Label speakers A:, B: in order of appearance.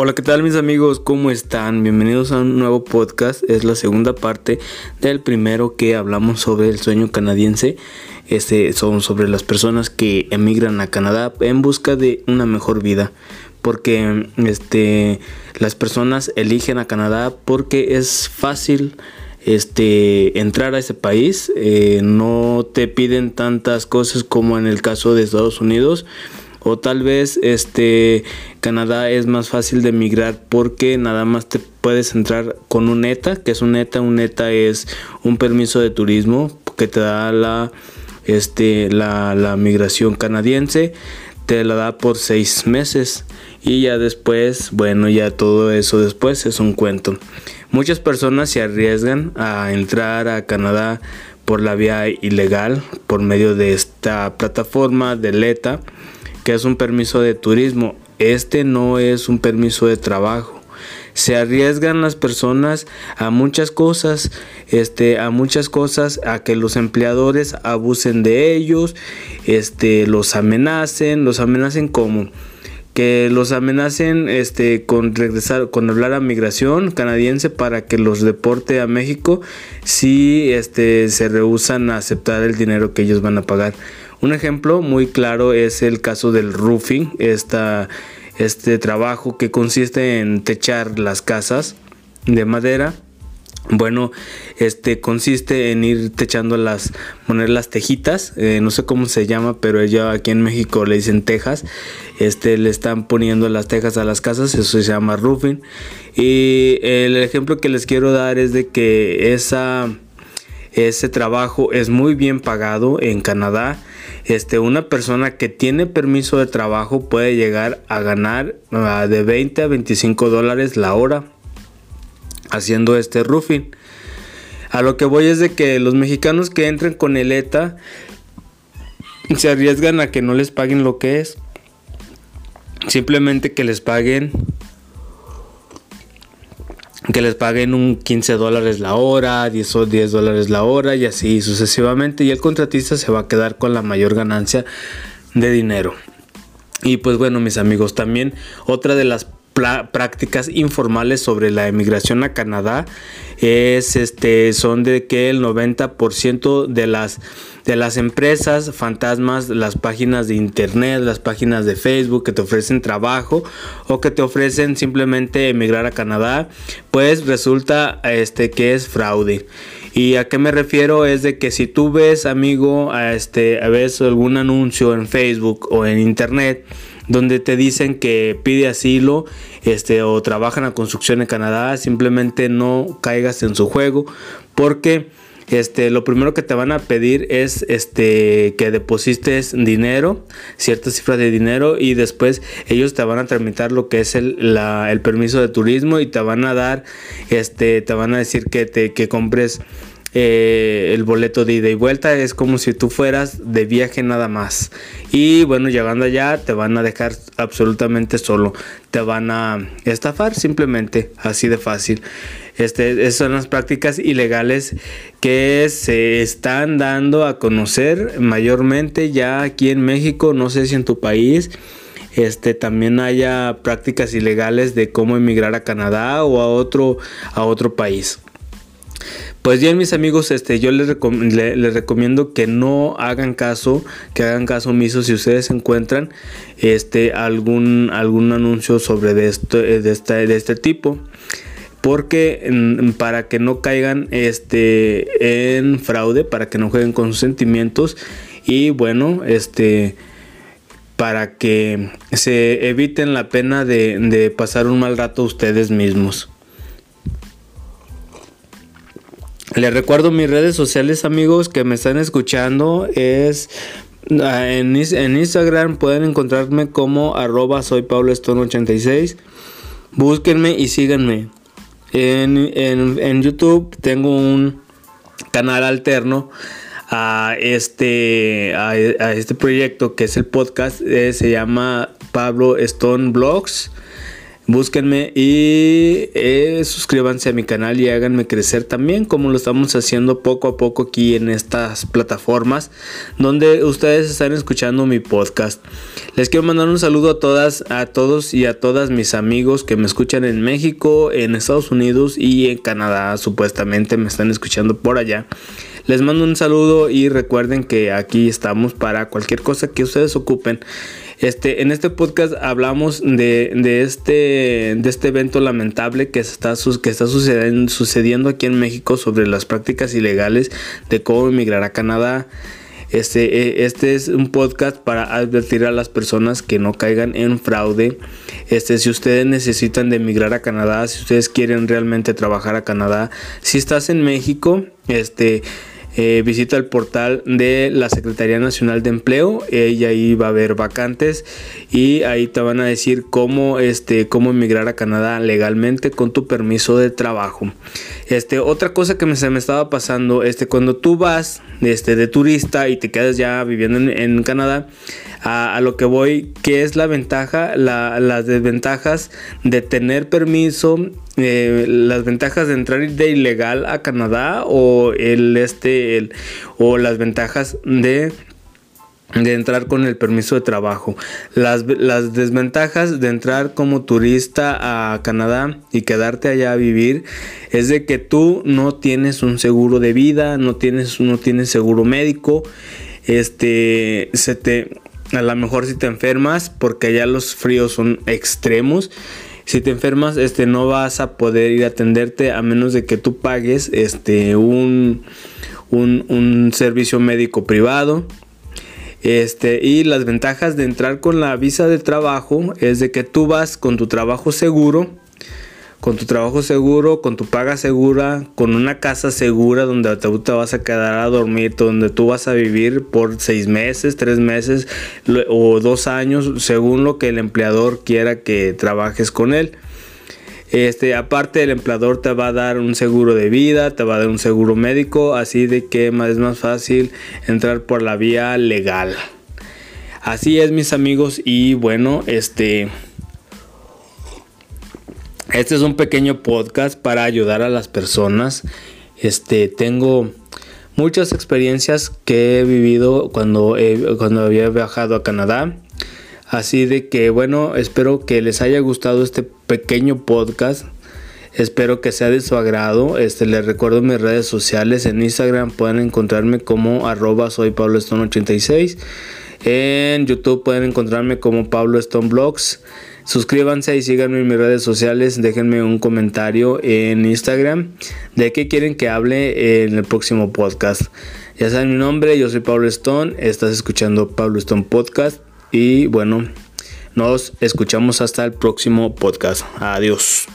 A: Hola, ¿qué tal mis amigos? ¿Cómo están? Bienvenidos a un nuevo podcast. Es la segunda parte del primero que hablamos sobre el sueño canadiense. Este son sobre las personas que emigran a Canadá en busca de una mejor vida. Porque este, las personas eligen a Canadá porque es fácil este, entrar a ese país. Eh, no te piden tantas cosas como en el caso de Estados Unidos o tal vez este Canadá es más fácil de emigrar porque nada más te puedes entrar con un ETA, que es un ETA, un ETA es un permiso de turismo que te da la este la, la migración canadiense, te la da por seis meses y ya después, bueno, ya todo eso después es un cuento. Muchas personas se arriesgan a entrar a Canadá por la vía ilegal por medio de esta plataforma de ETA que es un permiso de turismo. Este no es un permiso de trabajo. Se arriesgan las personas a muchas cosas, este, a muchas cosas, a que los empleadores abusen de ellos, este, los amenacen, los amenacen como que los amenacen este con regresar con hablar a migración canadiense para que los deporte a México si este se rehusan a aceptar el dinero que ellos van a pagar un ejemplo muy claro es el caso del roofing, este trabajo que consiste en techar las casas de madera. Bueno, este consiste en ir techando las, poner las tejitas, eh, no sé cómo se llama, pero ya aquí en México le dicen tejas. Este le están poniendo las tejas a las casas, eso se llama roofing. Y el ejemplo que les quiero dar es de que esa, ese trabajo es muy bien pagado en Canadá este, una persona que tiene permiso de trabajo puede llegar a ganar ah, de 20 a 25 dólares la hora haciendo este roofing. A lo que voy es de que los mexicanos que entren con el ETA se arriesgan a que no les paguen lo que es. Simplemente que les paguen que les paguen un 15 dólares la hora, 10 o 10 dólares la hora y así sucesivamente y el contratista se va a quedar con la mayor ganancia de dinero. Y pues bueno mis amigos, también otra de las prácticas informales sobre la emigración a Canadá es este son de que el 90% de las de las empresas fantasmas, las páginas de internet, las páginas de Facebook que te ofrecen trabajo o que te ofrecen simplemente emigrar a Canadá, pues resulta este que es fraude. ¿Y a qué me refiero? Es de que si tú ves, amigo, a este, ves algún anuncio en Facebook o en internet donde te dicen que pide asilo este, o trabaja en la construcción en Canadá, simplemente no caigas en su juego porque este, lo primero que te van a pedir es este, que deposites dinero, cierta cifra de dinero y después ellos te van a tramitar lo que es el, el permiso de turismo y te van a dar, este, te van a decir que, te, que compres eh, el boleto de ida y vuelta es como si tú fueras de viaje nada más. Y bueno llegando allá te van a dejar absolutamente solo. Te van a estafar simplemente así de fácil. Este, esas son las prácticas ilegales que se están dando a conocer mayormente ya aquí en México no sé si en tu país este, también haya prácticas ilegales de cómo emigrar a Canadá o a otro, a otro país. Pues bien, mis amigos, este, yo les, recomiendo que no hagan caso, que hagan caso omiso si ustedes encuentran este, algún, algún anuncio sobre de, esto, de, de este tipo. Porque mm, para que no caigan este en fraude para que no jueguen con sus sentimientos. Y bueno este para que se eviten la pena de pasar un mal rato ustedes mismos Les recuerdo mis redes sociales, amigos, que me están escuchando. Es ah, en, Instagram pueden encontrarme como arroba soy Pablo 86. Búsquenme y síganme. En, YouTube tengo un canal alterno a este, a, este proyecto que es el podcast. Eh, se llama Pablo Stone Blogs. Búsquenme y eh, suscríbanse a mi canal y háganme crecer también como lo estamos haciendo poco a poco aquí en estas plataformas donde ustedes están escuchando mi podcast. Les quiero mandar un saludo a todas, a todos y a todas mis amigos que me escuchan en México, en Estados Unidos y en Canadá. Supuestamente me están escuchando por allá. Les mando un saludo y recuerden que aquí estamos para cualquier cosa que ustedes ocupen. Este, en este podcast hablamos de, este, de este evento lamentable que está, que está sucediendo, sucediendo aquí en México sobre las prácticas ilegales de cómo emigrar a Canadá. Este, e, este es un podcast para advertir a las personas que no caigan en fraude. Este, si ustedes necesitan de emigrar a Canadá, si ustedes quieren realmente trabajar a Canadá, si estás en México, este, eh, visita el portal de la Secretaría Nacional de Empleo y ahí va a haber vacantes y ahí te van a decir cómo, este, cómo emigrar a Canadá legalmente con tu permiso de trabajo. Este, otra cosa que me, se me estaba pasando, este, cuando tú vas este, de turista y te quedas ya viviendo en, Canadá, a, lo que voy, ¿qué es la ventaja? las desventajas de tener permiso eh, las ventajas de entrar de ilegal a Canadá o el este o las ventajas de de entrar con el permiso de trabajo. Las, las, desventajas de entrar como turista a Canadá y quedarte allá a vivir es de que tú no tienes un seguro de vida, no tienes, no tienes seguro médico, este, se te, a lo mejor si te enfermas, porque allá los fríos son extremos, si te enfermas, este, no vas a poder ir a atenderte a menos de que tú pagues este, un, un, servicio médico privado. Este, y las ventajas de entrar con la visa de trabajo es de que tú vas con tu trabajo seguro con tu trabajo seguro, con tu paga segura, con una casa segura donde te vas a quedar a dormir, donde tú vas a vivir por seis meses, tres meses o dos años, según lo que el empleador quiera que trabajes con él. Este, aparte el empleador te va a dar un seguro de vida, te va a dar un seguro médico, así de que es más fácil entrar por la vía legal. Así es mis amigos y bueno, este este es un pequeño podcast para ayudar a las personas. Este, tengo muchas experiencias que he vivido cuando, cuando había viajado a Canadá. Así de que bueno, espero que les haya gustado este pequeño podcast. Espero que sea de su agrado. Este, les recuerdo mis redes sociales. En Instagram pueden encontrarme como arroba soy Pablo Stone 86. En YouTube pueden encontrarme como Pablo Stone Blogs. Suscríbanse y síganme en mis redes sociales. Déjenme un comentario en Instagram de qué quieren que hable en el próximo podcast. Ya saben mi nombre, yo soy Pablo Stone. Estás escuchando Pablo Stone Podcast. Y bueno, nos escuchamos hasta el próximo podcast. Adiós.